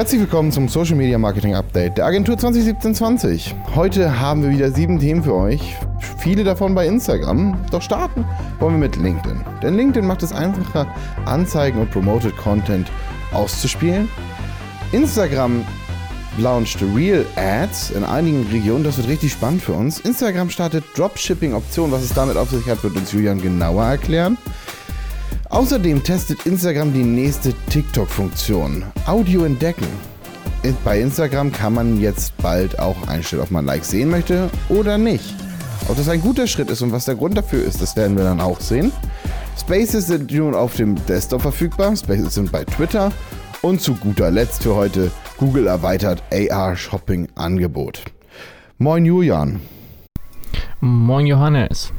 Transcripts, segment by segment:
Herzlich willkommen zum Social Media Marketing Update der Agentur 2017-20. Heute haben wir wieder sieben Themen für euch, viele davon bei Instagram. Doch starten wollen wir mit LinkedIn. Denn LinkedIn macht es einfacher, Anzeigen und Promoted Content auszuspielen. Instagram launcht Real Ads in einigen Regionen. Das wird richtig spannend für uns. Instagram startet Dropshipping-Optionen. Was es damit auf sich hat, wird uns Julian genauer erklären. Außerdem testet Instagram die nächste TikTok-Funktion. Audio entdecken. Bei Instagram kann man jetzt bald auch einstellen, ob man Likes sehen möchte oder nicht. Ob das ein guter Schritt ist und was der Grund dafür ist, das werden wir dann auch sehen. Spaces sind nun auf dem Desktop verfügbar, Spaces sind bei Twitter und zu guter Letzt für heute Google erweitert AR Shopping Angebot. Moin Julian. Moin Johannes.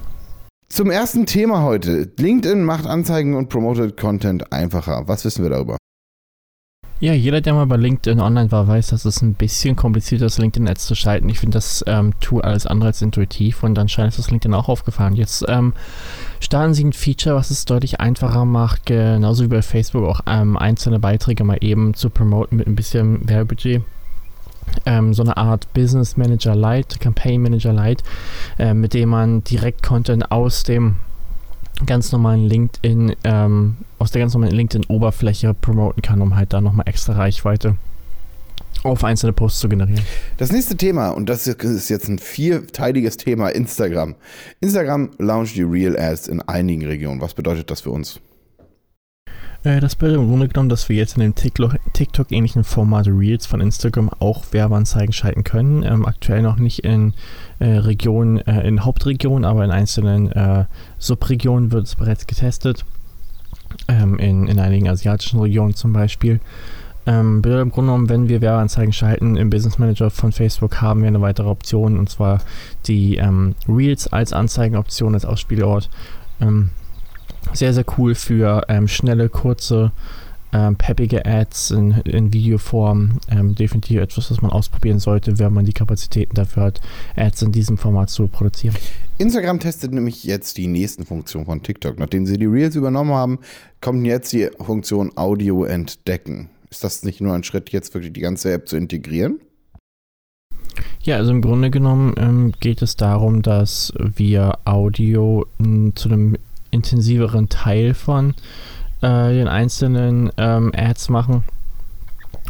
Zum ersten Thema heute. LinkedIn macht Anzeigen und Promoted Content einfacher. Was wissen wir darüber? Ja, jeder, der mal bei LinkedIn online war, weiß, dass es ein bisschen komplizierter ist, LinkedIn-Ads zu schalten. Ich finde das ähm, Tool alles andere als intuitiv und anscheinend ist das LinkedIn auch aufgefallen. Jetzt ähm, starten sie ein Feature, was es deutlich einfacher macht, genauso wie bei Facebook auch ähm, einzelne Beiträge mal eben zu promoten mit ein bisschen Werbebudget ähm, so eine Art Business Manager Lite, Campaign Manager Lite, äh, mit dem man direkt Content aus dem ganz normalen LinkedIn, ähm, aus der ganz normalen LinkedIn-Oberfläche promoten kann, um halt da nochmal extra Reichweite auf einzelne Posts zu generieren. Das nächste Thema, und das ist jetzt ein vierteiliges Thema, Instagram. Instagram launcht die Real Ads in einigen Regionen. Was bedeutet das für uns? Äh, das bedeutet im Grunde genommen, dass wir jetzt in dem TikTok-ähnlichen Format Reels von Instagram auch Werbeanzeigen schalten können. Ähm, aktuell noch nicht in äh, Regionen, äh, in Hauptregionen, aber in einzelnen äh, Subregionen wird es bereits getestet. Ähm, in, in einigen asiatischen Regionen zum Beispiel. Ähm, bedeutet im Grunde genommen, wenn wir Werbeanzeigen schalten im Business Manager von Facebook, haben wir eine weitere Option und zwar die ähm, Reels als Anzeigenoption, als Ausspielort. Ähm, sehr, sehr cool für ähm, schnelle, kurze, ähm, peppige Ads in, in Videoform. Ähm, definitiv etwas, was man ausprobieren sollte, wenn man die Kapazitäten dafür hat, Ads in diesem Format zu produzieren. Instagram testet nämlich jetzt die nächsten Funktionen von TikTok. Nachdem sie die Reels übernommen haben, kommt jetzt die Funktion Audio entdecken. Ist das nicht nur ein Schritt, jetzt wirklich die ganze App zu integrieren? Ja, also im Grunde genommen ähm, geht es darum, dass wir Audio m, zu einem intensiveren Teil von äh, den einzelnen ähm, Ads machen.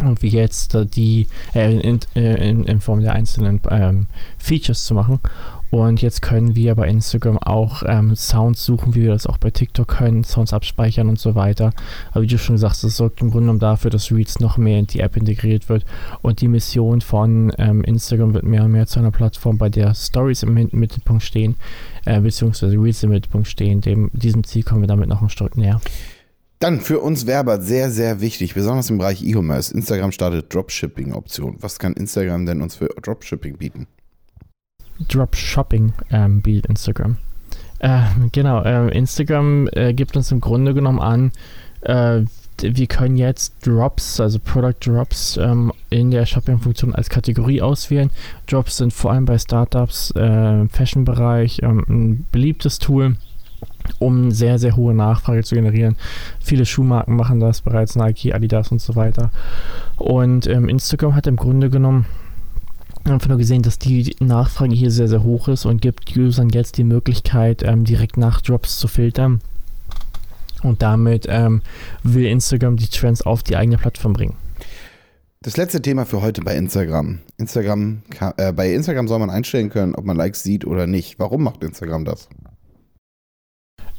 Und wie jetzt äh, die äh, in, in, in, Form der einzelnen ähm, Features zu machen. Und jetzt können wir bei Instagram auch ähm, Sounds suchen, wie wir das auch bei TikTok können, Sounds abspeichern und so weiter. Aber wie du schon sagst, das sorgt im Grunde genommen dafür, dass Reads noch mehr in die App integriert wird. Und die Mission von ähm, Instagram wird mehr und mehr zu einer Plattform, bei der Stories im Mittelpunkt stehen, äh, beziehungsweise Reels im Mittelpunkt stehen. Dem, diesem Ziel kommen wir damit noch ein Stück näher. Dann für uns Werber sehr, sehr wichtig, besonders im Bereich E-Commerce. Instagram startet Dropshipping-Option. Was kann Instagram denn uns für Dropshipping bieten? Dropshopping ähm, bietet Instagram. Äh, genau, äh, Instagram äh, gibt uns im Grunde genommen an, äh, wir können jetzt Drops, also Product Drops, ähm, in der Shopping-Funktion als Kategorie auswählen. Drops sind vor allem bei Startups äh, Fashion-Bereich ähm, ein beliebtes Tool, um sehr, sehr hohe Nachfrage zu generieren. Viele Schuhmarken machen das bereits, Nike, Adidas und so weiter. Und ähm, Instagram hat im Grunde genommen einfach nur gesehen, dass die Nachfrage hier sehr, sehr hoch ist und gibt Usern jetzt die Möglichkeit, ähm, direkt nach Drops zu filtern. Und damit ähm, will Instagram die Trends auf die eigene Plattform bringen. Das letzte Thema für heute bei Instagram. Instagram äh, bei Instagram soll man einstellen können, ob man Likes sieht oder nicht. Warum macht Instagram das?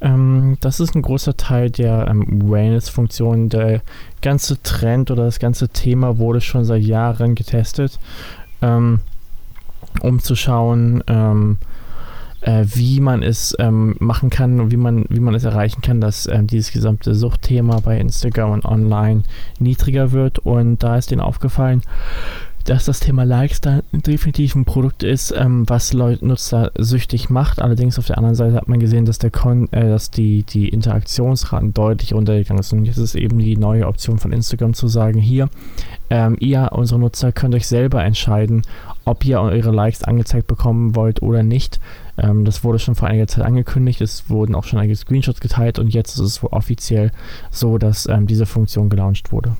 Ähm, das ist ein großer Teil der ähm, Awareness-Funktion. Der ganze Trend oder das ganze Thema wurde schon seit Jahren getestet ähm, um zu schauen, ähm, äh, wie man es ähm, machen kann und wie man, wie man es erreichen kann, dass ähm, dieses gesamte Suchtthema bei Instagram und online niedriger wird. Und da ist denen aufgefallen, dass das Thema Likes da definitiv ein Produkt ist, ähm, was Leute Nutzer süchtig macht. Allerdings auf der anderen Seite hat man gesehen, dass der Kon äh, dass die, die Interaktionsraten deutlich runtergegangen sind. Und jetzt ist eben die neue Option von Instagram zu sagen, hier, ähm, ihr, unsere Nutzer, könnt euch selber entscheiden, ob ihr eure Likes angezeigt bekommen wollt oder nicht. Ähm, das wurde schon vor einiger Zeit angekündigt, es wurden auch schon einige Screenshots geteilt und jetzt ist es offiziell so, dass ähm, diese Funktion gelauncht wurde.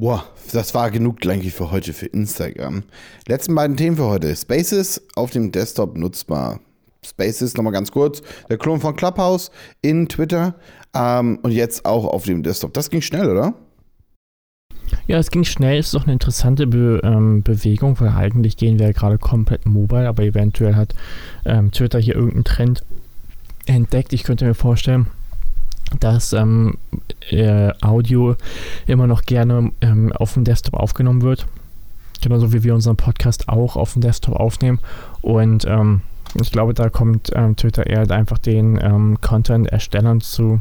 Boah, das war genug eigentlich für heute für Instagram. Letzten beiden Themen für heute. Spaces auf dem Desktop nutzbar. Spaces, nochmal ganz kurz, der Klon von Clubhouse in Twitter ähm, und jetzt auch auf dem Desktop. Das ging schnell, oder? Ja, es ging schnell, ist doch eine interessante Be ähm, Bewegung, weil eigentlich gehen wir ja gerade komplett mobile, aber eventuell hat ähm, Twitter hier irgendeinen Trend entdeckt. Ich könnte mir vorstellen, dass ähm, äh, Audio immer noch gerne ähm, auf dem Desktop aufgenommen wird. Genauso wie wir unseren Podcast auch auf dem Desktop aufnehmen. Und ähm, ich glaube, da kommt ähm, Twitter eher einfach den ähm, Content-Erstellern zu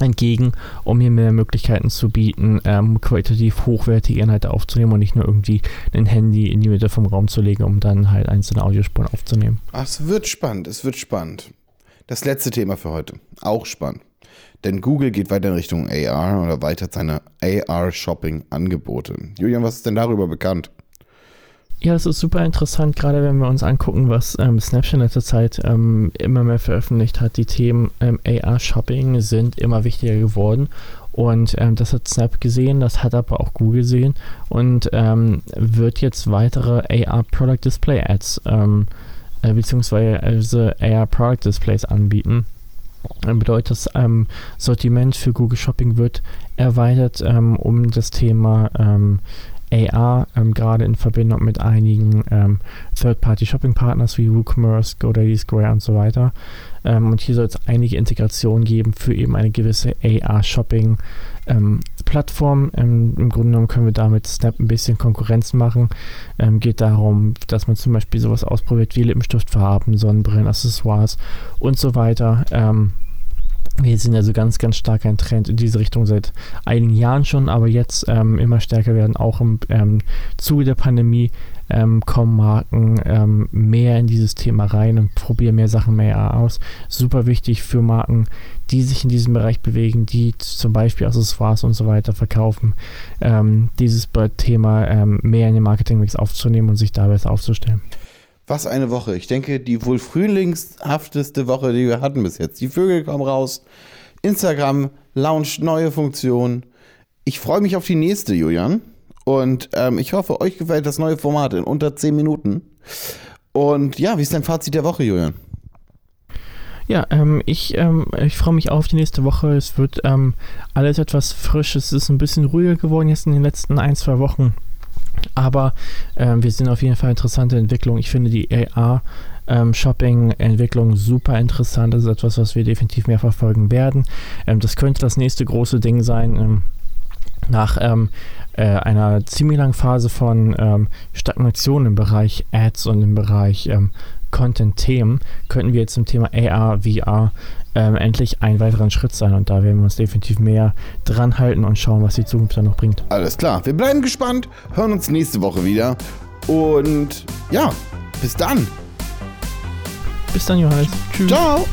entgegen, um hier mehr Möglichkeiten zu bieten, ähm, qualitativ hochwertige Inhalte aufzunehmen und nicht nur irgendwie ein Handy in die Mitte vom Raum zu legen, um dann halt einzelne Audiospuren aufzunehmen. Ach, es wird spannend, es wird spannend. Das letzte Thema für heute, auch spannend. Denn Google geht weiter in Richtung AR oder weitert seine AR-Shopping-Angebote. Julian, was ist denn darüber bekannt? Ja, das ist super interessant, gerade wenn wir uns angucken, was ähm, Snapchat in letzter Zeit ähm, immer mehr veröffentlicht hat. Die Themen ähm, AR-Shopping sind immer wichtiger geworden. Und ähm, das hat Snap gesehen, das hat aber auch Google gesehen und ähm, wird jetzt weitere AR Product Display Ads ähm, äh, beziehungsweise AR Product Displays anbieten. Bedeutet, das ähm, Sortiment für Google Shopping wird erweitert ähm, um das Thema ähm, AR, ähm, gerade in Verbindung mit einigen ähm, Third-Party-Shopping-Partners wie WooCommerce, GoDaddy, Square und so weiter. Ähm, und hier soll es einige Integrationen geben für eben eine gewisse AR-Shopping-Plattform. Ähm, Im Grunde genommen können wir damit Snap ein bisschen Konkurrenz machen. Ähm, geht darum, dass man zum Beispiel sowas ausprobiert wie Lippenstiftfarben, Sonnenbrillen, Accessoires und so weiter. Ähm, wir sehen also ganz, ganz stark einen Trend in diese Richtung seit einigen Jahren schon, aber jetzt ähm, immer stärker werden. Auch im ähm, Zuge der Pandemie ähm, kommen Marken ähm, mehr in dieses Thema rein und probieren mehr Sachen mehr aus. Super wichtig für Marken, die sich in diesem Bereich bewegen, die zum Beispiel Accessoires und so weiter verkaufen, ähm, dieses Thema ähm, mehr in den Marketingmix aufzunehmen und sich da besser aufzustellen. Was eine Woche. Ich denke, die wohl frühlingshafteste Woche, die wir hatten bis jetzt. Die Vögel kommen raus. Instagram launcht neue Funktionen. Ich freue mich auf die nächste, Julian. Und ähm, ich hoffe, euch gefällt das neue Format in unter 10 Minuten. Und ja, wie ist dein Fazit der Woche, Julian? Ja, ähm, ich, ähm, ich freue mich auf die nächste Woche. Es wird ähm, alles etwas frisch. Es ist ein bisschen ruhiger geworden jetzt in den letzten ein, zwei Wochen. Aber ähm, wir sehen auf jeden Fall interessante Entwicklungen. Ich finde die AR ähm, super interessant. Das ist etwas, was wir definitiv mehr verfolgen werden. Ähm, das könnte das nächste große Ding sein. Ähm, nach ähm, äh, einer ziemlich langen Phase von ähm, Stagnation im Bereich Ads und im Bereich Content-Themen könnten wir jetzt zum Thema AR, VR ähm, endlich einen weiteren Schritt sein. Und da werden wir uns definitiv mehr dran halten und schauen, was die Zukunft dann noch bringt. Alles klar, wir bleiben gespannt, hören uns nächste Woche wieder. Und ja, bis dann. Bis dann, Johannes. Tschüss. Ciao.